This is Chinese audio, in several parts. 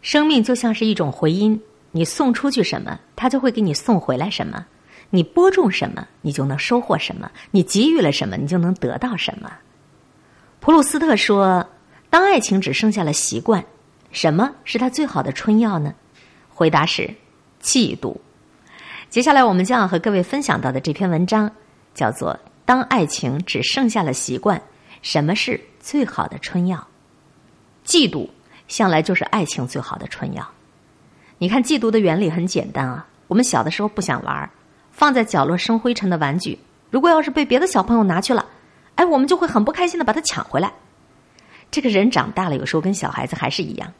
生命就像是一种回音，你送出去什么，它就会给你送回来什么；你播种什么，你就能收获什么；你给予了什么，你就能得到什么。普鲁斯特说：“当爱情只剩下了习惯，什么是他最好的春药呢？”回答是：嫉妒。接下来我们将要和各位分享到的这篇文章，叫做《当爱情只剩下了习惯，什么是最好的春药？》嫉妒向来就是爱情最好的春药。你看，嫉妒的原理很简单啊。我们小的时候不想玩，放在角落生灰尘的玩具，如果要是被别的小朋友拿去了，哎，我们就会很不开心的把它抢回来。这个人长大了，有时候跟小孩子还是一样。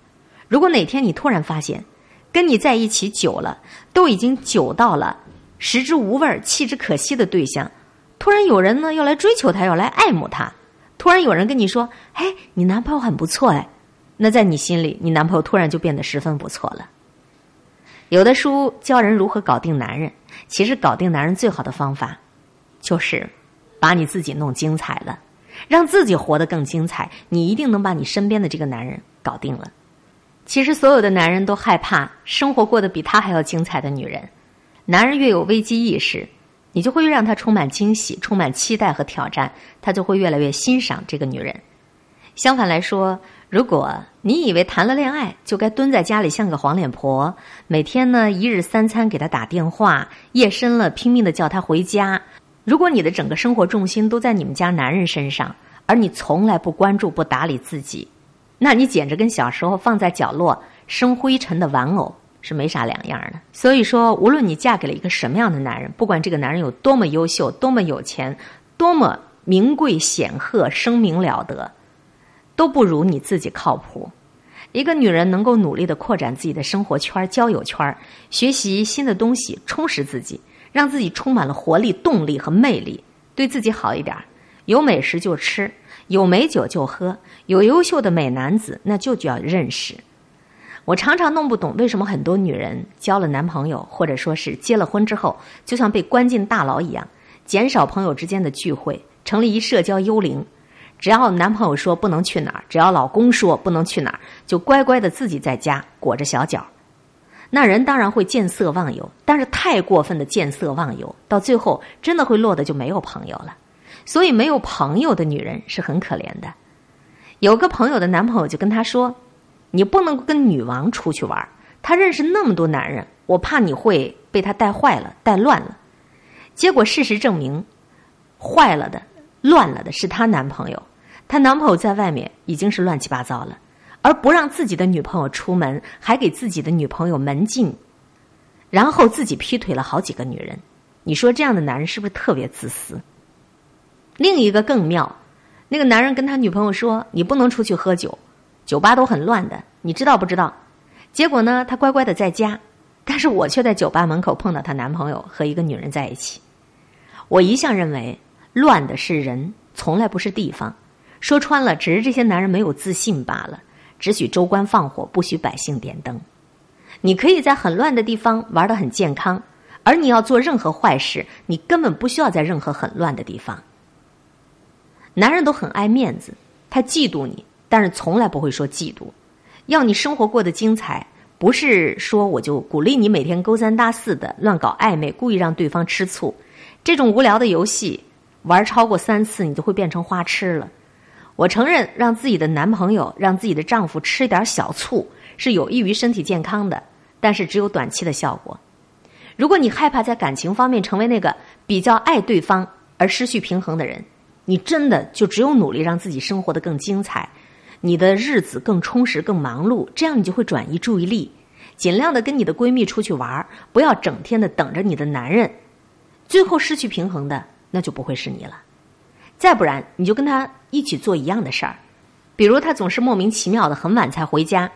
如果哪天你突然发现，跟你在一起久了，都已经久到了食之无味、弃之可惜的对象，突然有人呢要来追求他，要来爱慕他，突然有人跟你说：“哎，你男朋友很不错哎。”那在你心里，你男朋友突然就变得十分不错了。有的书教人如何搞定男人，其实搞定男人最好的方法，就是把你自己弄精彩了，让自己活得更精彩，你一定能把你身边的这个男人搞定了。其实，所有的男人都害怕生活过得比他还要精彩的女人。男人越有危机意识，你就会越让他充满惊喜、充满期待和挑战，他就会越来越欣赏这个女人。相反来说，如果你以为谈了恋爱就该蹲在家里像个黄脸婆，每天呢一日三餐给他打电话，夜深了拼命的叫他回家，如果你的整个生活重心都在你们家男人身上，而你从来不关注、不打理自己。那你简直跟小时候放在角落生灰尘的玩偶是没啥两样的。所以说，无论你嫁给了一个什么样的男人，不管这个男人有多么优秀、多么有钱、多么名贵显赫、声名了得，都不如你自己靠谱。一个女人能够努力的扩展自己的生活圈、交友圈，学习新的东西，充实自己，让自己充满了活力、动力和魅力，对自己好一点，有美食就吃。有美酒就喝，有优秀的美男子，那就叫认识。我常常弄不懂，为什么很多女人交了男朋友，或者说是结了婚之后，就像被关进大牢一样，减少朋友之间的聚会，成了一社交幽灵。只要男朋友说不能去哪儿，只要老公说不能去哪儿，就乖乖的自己在家裹着小脚。那人当然会见色忘友，但是太过分的见色忘友，到最后真的会落得就没有朋友了。所以，没有朋友的女人是很可怜的。有个朋友的男朋友就跟她说：“你不能跟女王出去玩，她认识那么多男人，我怕你会被她带坏了、带乱了。”结果事实证明，坏了的、乱了的是她男朋友。她男朋友在外面已经是乱七八糟了，而不让自己的女朋友出门，还给自己的女朋友门禁，然后自己劈腿了好几个女人。你说这样的男人是不是特别自私？另一个更妙，那个男人跟他女朋友说：“你不能出去喝酒，酒吧都很乱的，你知道不知道？”结果呢，他乖乖的在家，但是我却在酒吧门口碰到她男朋友和一个女人在一起。我一向认为，乱的是人，从来不是地方。说穿了，只是这些男人没有自信罢了。只许州官放火，不许百姓点灯。你可以在很乱的地方玩得很健康，而你要做任何坏事，你根本不需要在任何很乱的地方。男人都很爱面子，他嫉妒你，但是从来不会说嫉妒。要你生活过得精彩，不是说我就鼓励你每天勾三搭四的乱搞暧昧，故意让对方吃醋。这种无聊的游戏玩超过三次，你就会变成花痴了。我承认，让自己的男朋友、让自己的丈夫吃一点小醋是有益于身体健康的，但是只有短期的效果。如果你害怕在感情方面成为那个比较爱对方而失去平衡的人。你真的就只有努力让自己生活的更精彩，你的日子更充实、更忙碌，这样你就会转移注意力，尽量的跟你的闺蜜出去玩不要整天的等着你的男人，最后失去平衡的那就不会是你了。再不然，你就跟他一起做一样的事儿，比如他总是莫名其妙的很晚才回家，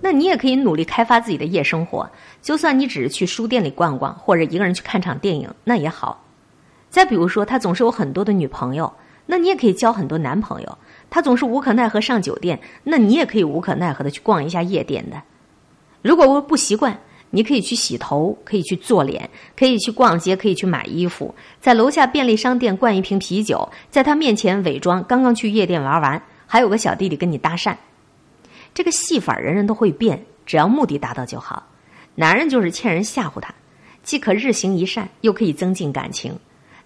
那你也可以努力开发自己的夜生活，就算你只是去书店里逛逛，或者一个人去看场电影，那也好。再比如说，他总是有很多的女朋友。那你也可以交很多男朋友，他总是无可奈何上酒店，那你也可以无可奈何的去逛一下夜店的。如果我不习惯，你可以去洗头，可以去做脸，可以去逛街，可以去买衣服，在楼下便利商店灌一瓶啤酒，在他面前伪装刚刚去夜店玩完，还有个小弟弟跟你搭讪。这个戏法人人都会变，只要目的达到就好。男人就是欠人吓唬他，既可日行一善，又可以增进感情。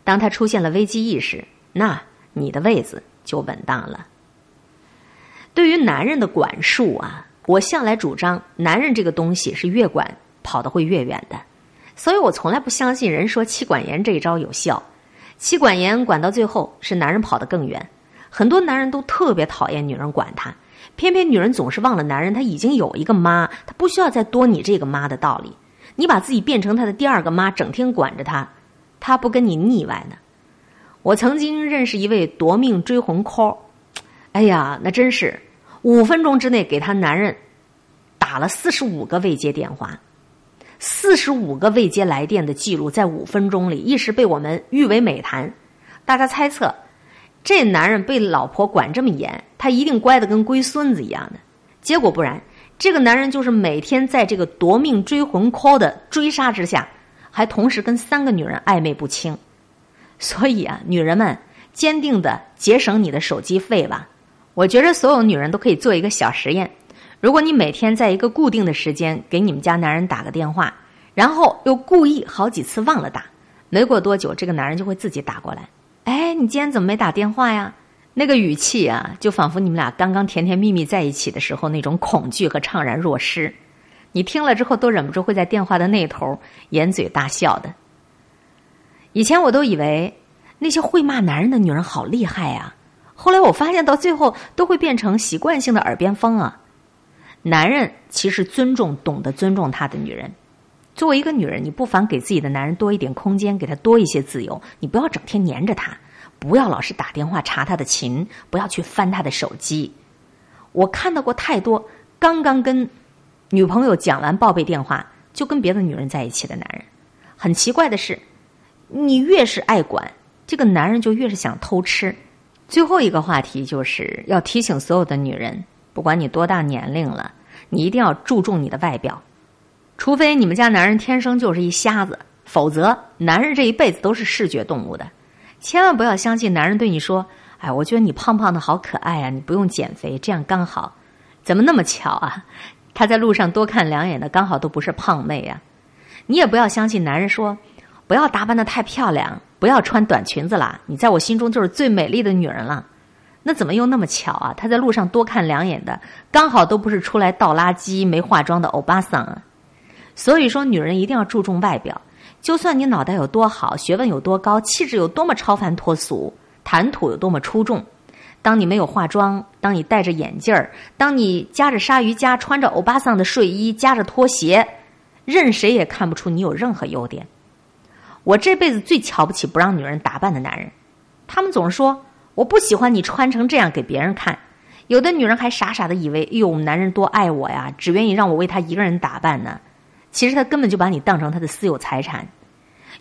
当他出现了危机意识，那你的位子就稳当了。对于男人的管束啊，我向来主张，男人这个东西是越管跑得会越远的，所以我从来不相信人说妻管严这一招有效。妻管严管到最后是男人跑得更远，很多男人都特别讨厌女人管他。偏偏女人总是忘了，男人他已经有一个妈，他不需要再多你这个妈的道理。你把自己变成他的第二个妈，整天管着他，他不跟你腻歪呢。我曾经认识一位夺命追魂 call，哎呀，那真是五分钟之内给他男人打了四十五个未接电话，四十五个未接来电的记录在五分钟里，一时被我们誉为美谈。大家猜测。这男人被老婆管这么严，他一定乖的跟龟孙子一样的。结果不然，这个男人就是每天在这个夺命追魂 call 的追杀之下，还同时跟三个女人暧昧不清。所以啊，女人们坚定的节省你的手机费吧。我觉着所有女人都可以做一个小实验：如果你每天在一个固定的时间给你们家男人打个电话，然后又故意好几次忘了打，没过多久，这个男人就会自己打过来。哎，你今天怎么没打电话呀？那个语气啊，就仿佛你们俩刚刚甜甜蜜蜜在一起的时候那种恐惧和怅然若失。你听了之后都忍不住会在电话的那头掩嘴大笑的。以前我都以为那些会骂男人的女人好厉害呀，后来我发现到最后都会变成习惯性的耳边风啊。男人其实尊重懂得尊重他的女人。作为一个女人，你不妨给自己的男人多一点空间，给他多一些自由。你不要整天黏着他，不要老是打电话查他的情，不要去翻他的手机。我看到过太多刚刚跟女朋友讲完报备电话就跟别的女人在一起的男人。很奇怪的是，你越是爱管，这个男人就越是想偷吃。最后一个话题就是要提醒所有的女人，不管你多大年龄了，你一定要注重你的外表。除非你们家男人天生就是一瞎子，否则男人这一辈子都是视觉动物的。千万不要相信男人对你说：“哎，我觉得你胖胖的好可爱啊，你不用减肥，这样刚好。”怎么那么巧啊？他在路上多看两眼的，刚好都不是胖妹啊。你也不要相信男人说：“不要打扮的太漂亮，不要穿短裙子啦，你在我心中就是最美丽的女人了。”那怎么又那么巧啊？他在路上多看两眼的，刚好都不是出来倒垃圾没化妆的欧巴桑啊。所以说，女人一定要注重外表。就算你脑袋有多好，学问有多高，气质有多么超凡脱俗，谈吐有多么出众，当你没有化妆，当你戴着眼镜儿，当你夹着鲨鱼夹，穿着欧巴桑的睡衣，夹着拖鞋，任谁也看不出你有任何优点。我这辈子最瞧不起不让女人打扮的男人，他们总是说我不喜欢你穿成这样给别人看。有的女人还傻傻的以为，哎呦，男人多爱我呀，只愿意让我为他一个人打扮呢。其实他根本就把你当成他的私有财产。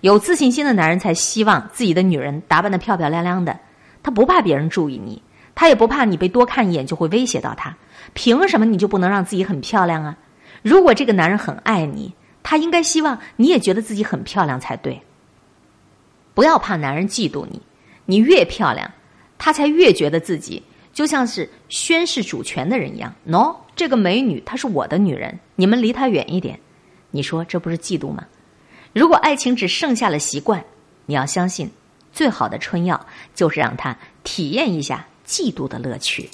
有自信心的男人才希望自己的女人打扮的漂漂亮亮的，他不怕别人注意你，他也不怕你被多看一眼就会威胁到他。凭什么你就不能让自己很漂亮啊？如果这个男人很爱你，他应该希望你也觉得自己很漂亮才对。不要怕男人嫉妒你，你越漂亮，他才越觉得自己就像是宣誓主权的人一样。喏，这个美女她是我的女人，你们离她远一点。你说这不是嫉妒吗？如果爱情只剩下了习惯，你要相信，最好的春药就是让他体验一下嫉妒的乐趣。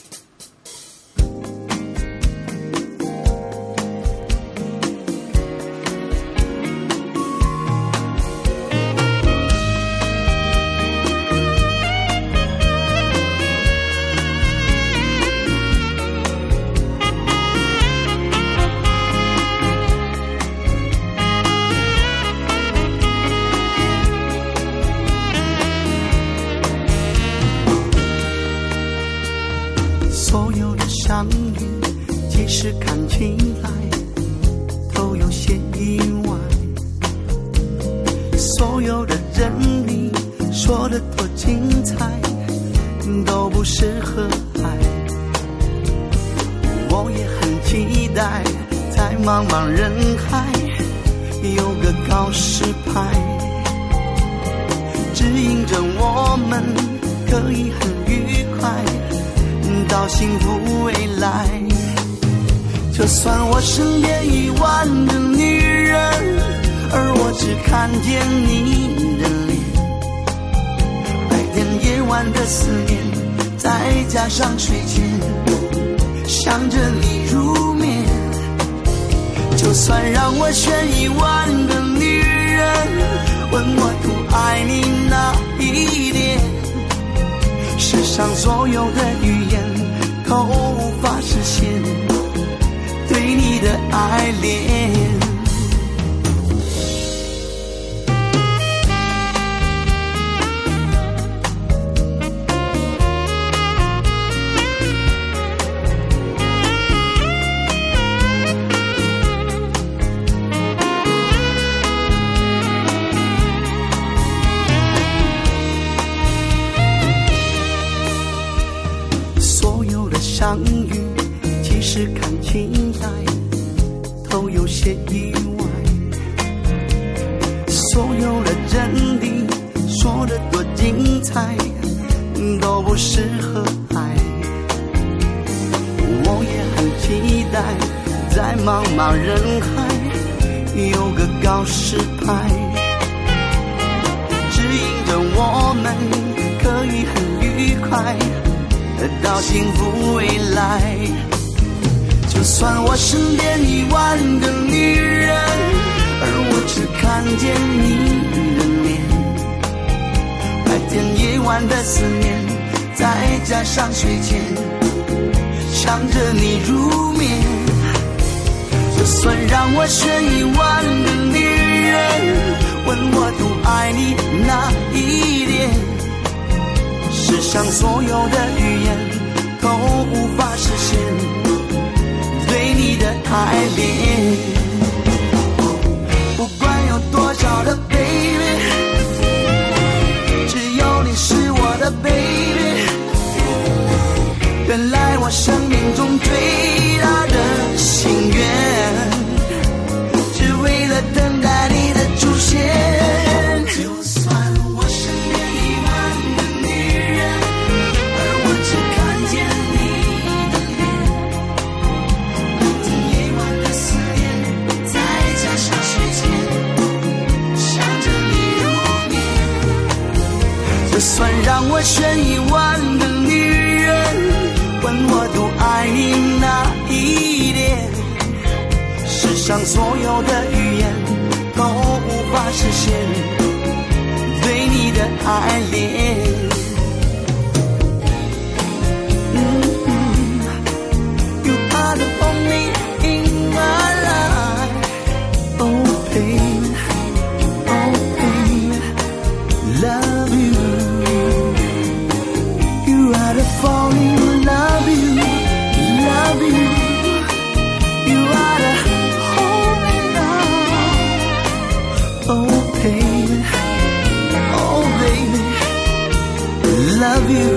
可以很愉快到幸福未来，就算我身边一万个女人，而我只看见你的脸，白天夜晚的思念，再加上睡前想着你入眠。就算让我选一万个女人，问我多爱你哪一点，世上所有的语言都无法实现。对你的爱恋。上睡前想着你入眠。就算让我选一万个女人，问我多爱你哪一点？世上所有的语言都无法实现对你的爱恋。不管有多少的 baby，只有你是我的 baby。原来我生命中最大的心愿，只为了等待你的出现。就算我身边一万个女人，而我只看见你的脸，白天夜晚的思念，再加上时间想着你入眠。就算让我选一万个，我多爱你哪一点？世上所有的语言都无法实现对你的爱恋。falling, love you, love you. You are the holy love. Oh, baby, oh, baby, love you.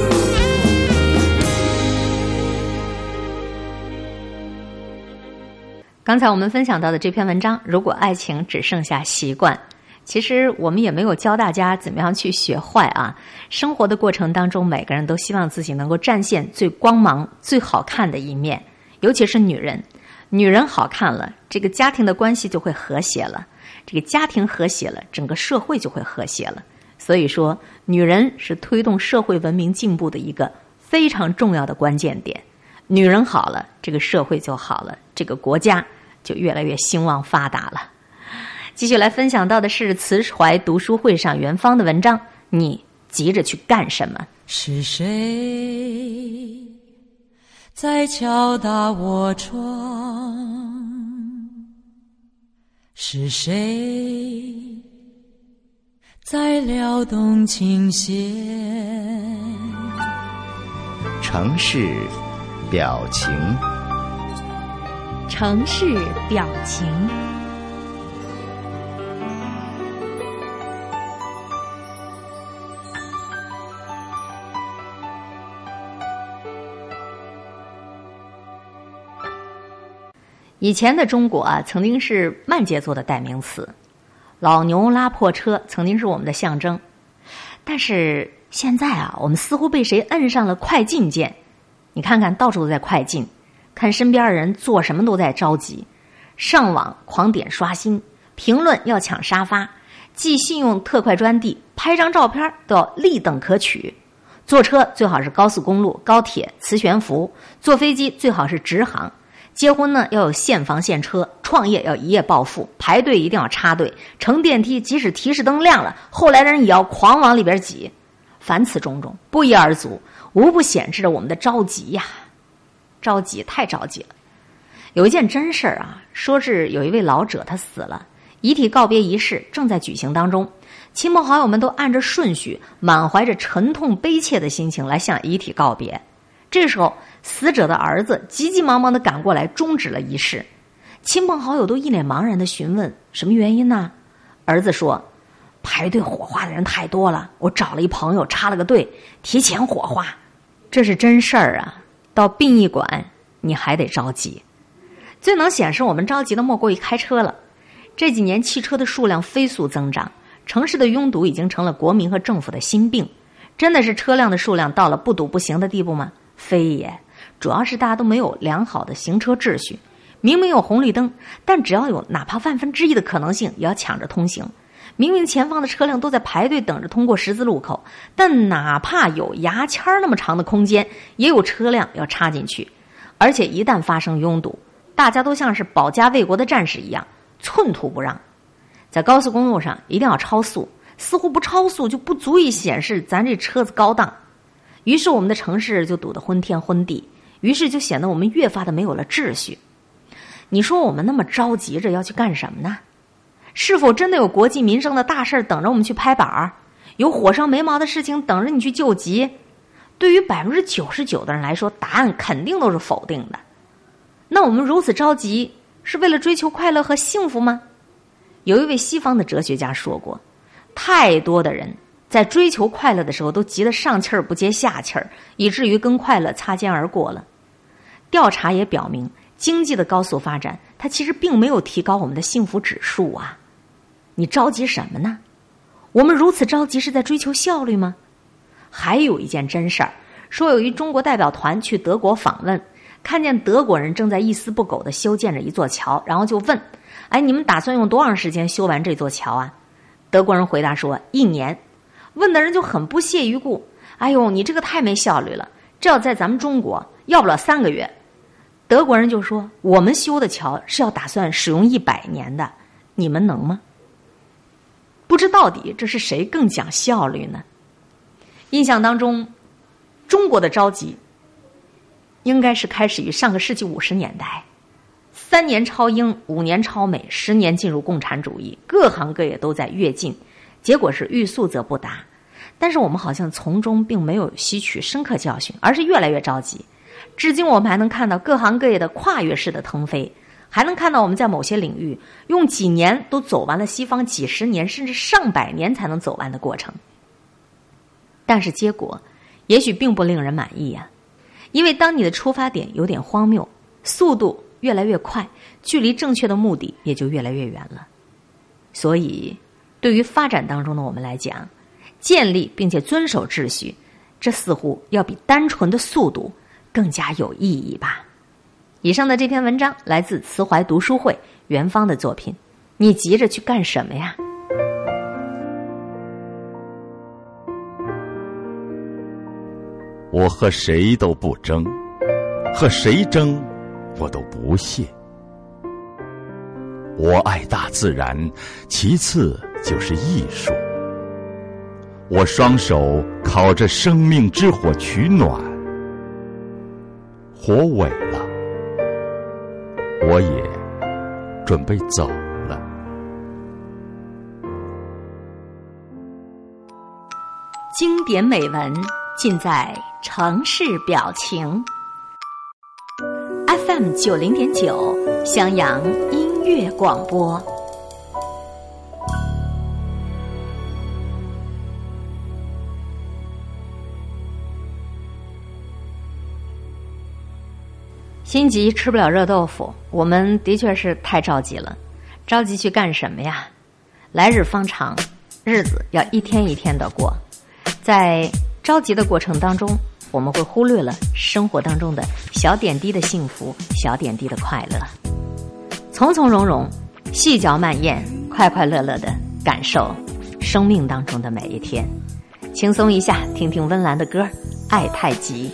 刚才我们分享到的这篇文章，如果爱情只剩下习惯，其实我们也没有教大家怎么样去学坏啊。生活的过程当中，每个人都希望自己能够展现最光芒、最好看的一面，尤其是女人，女人好看了，这个家庭的关系就会和谐了，这个家庭和谐了，整个社会就会和谐了。所以说，女人是推动社会文明进步的一个非常重要的关键点。女人好了，这个社会就好了，这个国家就越来越兴旺发达了。继续来分享到的是慈怀读书会上元芳的文章，你急着去干什么？是谁在敲打我窗？是谁在撩动琴弦？城市表情，城市表情。以前的中国啊，曾经是慢节奏的代名词，老牛拉破车曾经是我们的象征。但是现在啊，我们似乎被谁摁上了快进键？你看看，到处都在快进，看身边的人做什么都在着急，上网狂点刷新，评论要抢沙发，寄信用特快专递，拍张照片都要立等可取。坐车最好是高速公路、高铁、磁悬浮；坐飞机最好是直航。结婚呢要有现房现车，创业要一夜暴富，排队一定要插队，乘电梯即使提示灯亮了，后来的人也要狂往里边挤。凡此种种，不一而足，无不显示着我们的着急呀，着急太着急了。有一件真事儿啊，说是有一位老者他死了，遗体告别仪式正在举行当中。亲朋好友们都按着顺序，满怀着沉痛悲切的心情来向遗体告别。这时候，死者的儿子急急忙忙的赶过来，终止了仪式。亲朋好友都一脸茫然的询问：“什么原因呢？”儿子说：“排队火化的人太多了，我找了一朋友插了个队，提前火化。”这是真事儿啊！到殡仪馆你还得着急。最能显示我们着急的，莫过于开车了。这几年汽车的数量飞速增长。城市的拥堵已经成了国民和政府的心病，真的是车辆的数量到了不堵不行的地步吗？非也，主要是大家都没有良好的行车秩序。明明有红绿灯，但只要有哪怕万分之一的可能性，也要抢着通行。明明前方的车辆都在排队等着通过十字路口，但哪怕有牙签那么长的空间，也有车辆要插进去。而且一旦发生拥堵，大家都像是保家卫国的战士一样，寸土不让。在高速公路上一定要超速，似乎不超速就不足以显示咱这车子高档，于是我们的城市就堵得昏天昏地，于是就显得我们越发的没有了秩序。你说我们那么着急着要去干什么呢？是否真的有国计民生的大事等着我们去拍板儿？有火烧眉毛的事情等着你去救急？对于百分之九十九的人来说，答案肯定都是否定的。那我们如此着急，是为了追求快乐和幸福吗？有一位西方的哲学家说过：“太多的人在追求快乐的时候，都急得上气儿不接下气儿，以至于跟快乐擦肩而过了。”调查也表明，经济的高速发展，它其实并没有提高我们的幸福指数啊！你着急什么呢？我们如此着急，是在追求效率吗？还有一件真事儿，说有一中国代表团去德国访问，看见德国人正在一丝不苟的修建着一座桥，然后就问。哎，你们打算用多长时间修完这座桥啊？德国人回答说：“一年。”问的人就很不屑一顾：“哎呦，你这个太没效率了！这要在咱们中国，要不了三个月。”德国人就说：“我们修的桥是要打算使用一百年的，你们能吗？”不知到底这是谁更讲效率呢？印象当中，中国的着急应该是开始于上个世纪五十年代。三年超英，五年超美，十年进入共产主义，各行各业都在跃进，结果是欲速则不达。但是我们好像从中并没有吸取深刻教训，而是越来越着急。至今我们还能看到各行各业的跨越式的腾飞，还能看到我们在某些领域用几年都走完了西方几十年甚至上百年才能走完的过程。但是结果也许并不令人满意呀，因为当你的出发点有点荒谬，速度。越来越快，距离正确的目的也就越来越远了。所以，对于发展当中的我们来讲，建立并且遵守秩序，这似乎要比单纯的速度更加有意义吧。以上的这篇文章来自慈怀读书会元芳的作品。你急着去干什么呀？我和谁都不争，和谁争？我都不屑。我爱大自然，其次就是艺术。我双手烤着生命之火取暖，火萎了，我也准备走了。经典美文尽在城市表情。FM 九零点九，襄阳音乐广播。心急吃不了热豆腐，我们的确是太着急了。着急去干什么呀？来日方长，日子要一天一天的过。在着急的过程当中，我们会忽略了生活当中的小点滴的幸福、小点滴的快乐，从从容容、细嚼慢咽、快快乐乐的感受生命当中的每一天，轻松一下，听听温岚的歌，《爱太极》。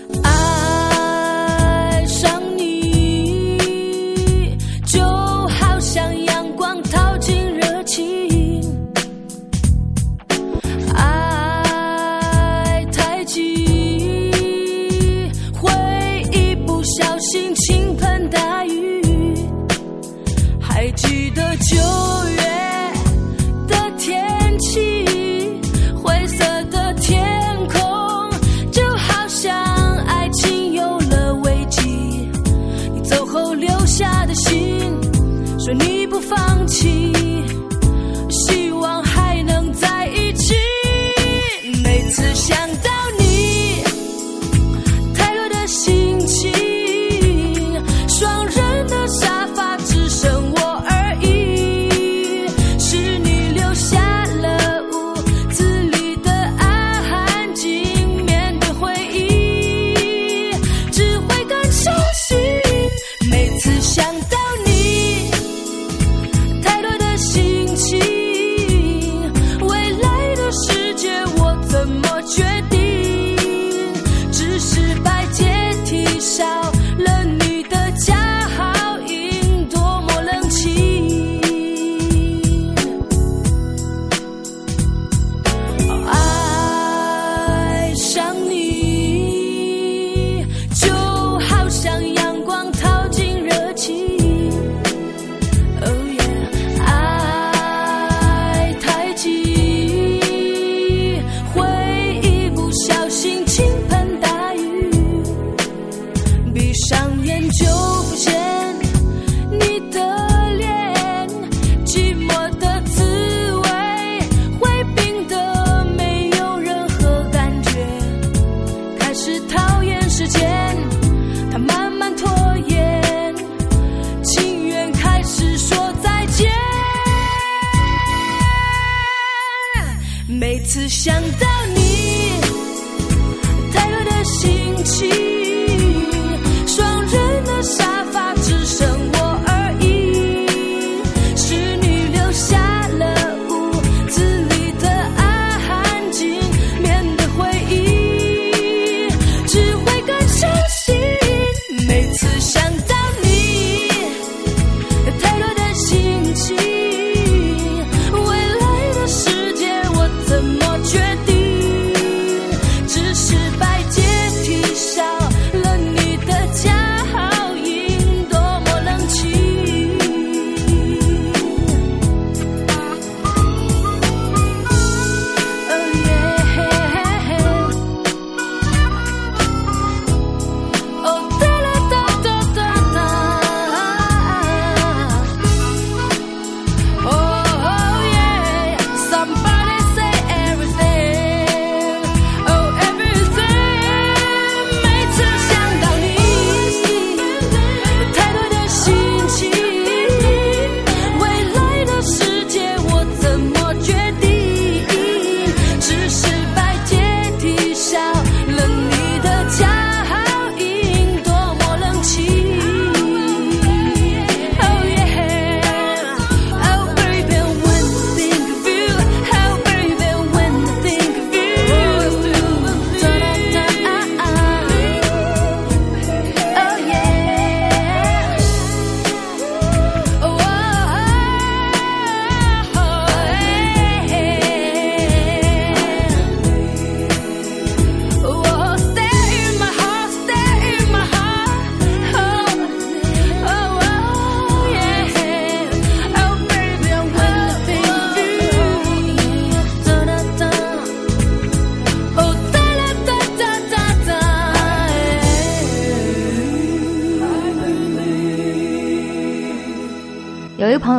放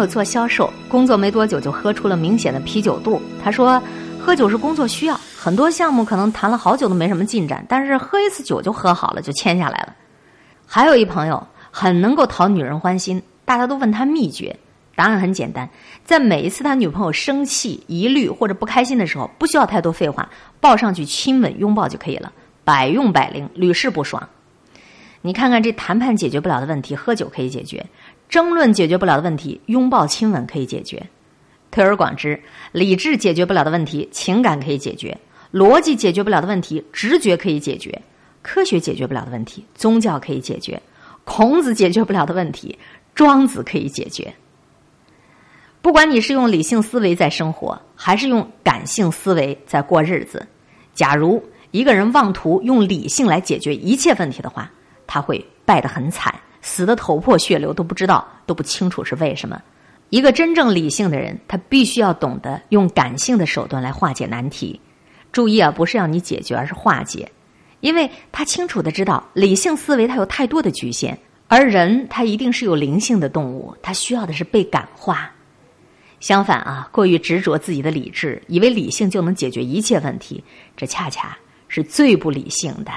友做销售，工作没多久就喝出了明显的啤酒肚。他说，喝酒是工作需要，很多项目可能谈了好久都没什么进展，但是喝一次酒就喝好了，就签下来了。还有一朋友很能够讨女人欢心，大家都问他秘诀，答案很简单，在每一次他女朋友生气、疑虑或者不开心的时候，不需要太多废话，抱上去亲吻、拥抱就可以了。百用百灵，屡试不爽。你看看这谈判解决不了的问题，喝酒可以解决；争论解决不了的问题，拥抱亲吻可以解决。推而广之，理智解决不了的问题，情感可以解决；逻辑解决不了的问题，直觉可以解决；科学解决不了的问题，宗教可以解决；孔子解决不了的问题，庄子可以解决。不管你是用理性思维在生活，还是用感性思维在过日子，假如一个人妄图用理性来解决一切问题的话，他会败得很惨，死的头破血流都不知道，都不清楚是为什么。一个真正理性的人，他必须要懂得用感性的手段来化解难题。注意啊，不是要你解决，而是化解，因为他清楚的知道，理性思维它有太多的局限，而人他一定是有灵性的动物，他需要的是被感化。相反啊，过于执着自己的理智，以为理性就能解决一切问题，这恰恰是最不理性的。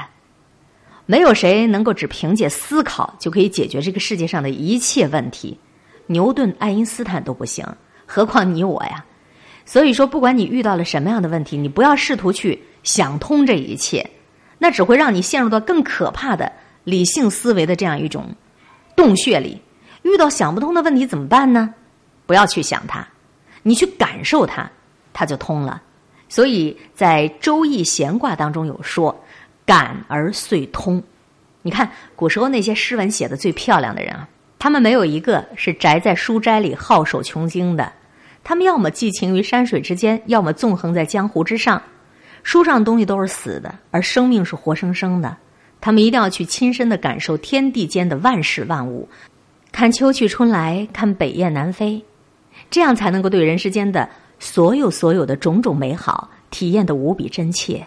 没有谁能够只凭借思考就可以解决这个世界上的一切问题，牛顿、爱因斯坦都不行，何况你我呀？所以说，不管你遇到了什么样的问题，你不要试图去想通这一切，那只会让你陷入到更可怕的理性思维的这样一种洞穴里。遇到想不通的问题怎么办呢？不要去想它，你去感受它，它就通了。所以在《周易》闲卦当中有说。感而遂通，你看古时候那些诗文写的最漂亮的人啊，他们没有一个是宅在书斋里好守穷经的，他们要么寄情于山水之间，要么纵横在江湖之上。书上东西都是死的，而生命是活生生的。他们一定要去亲身的感受天地间的万事万物，看秋去春来，看北雁南飞，这样才能够对人世间的所有所有的种种美好体验的无比真切。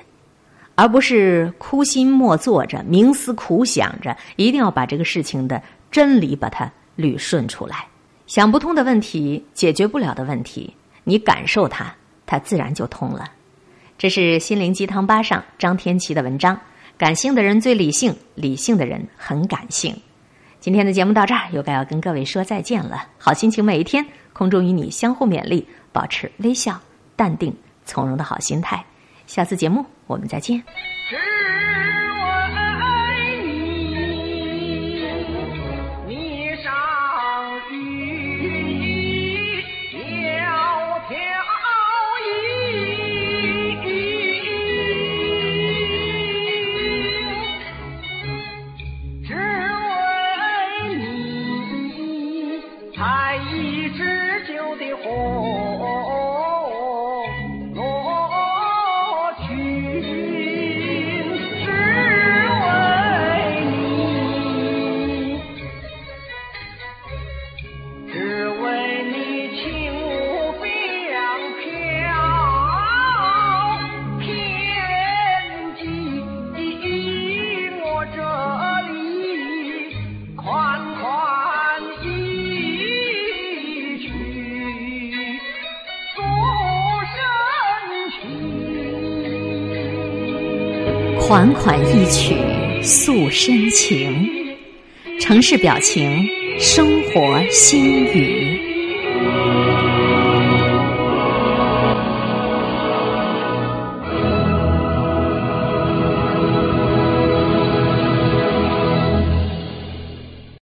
而不是苦心默坐着、冥思苦想着，一定要把这个事情的真理把它捋顺出来。想不通的问题、解决不了的问题，你感受它，它自然就通了。这是心灵鸡汤吧上张天琪的文章。感性的人最理性，理性的人很感性。今天的节目到这儿，又该要跟各位说再见了。好心情每一天，空中与你相互勉励，保持微笑、淡定、从容的好心态。下次节目我们再见。款一曲诉深情，城市表情，生活心语。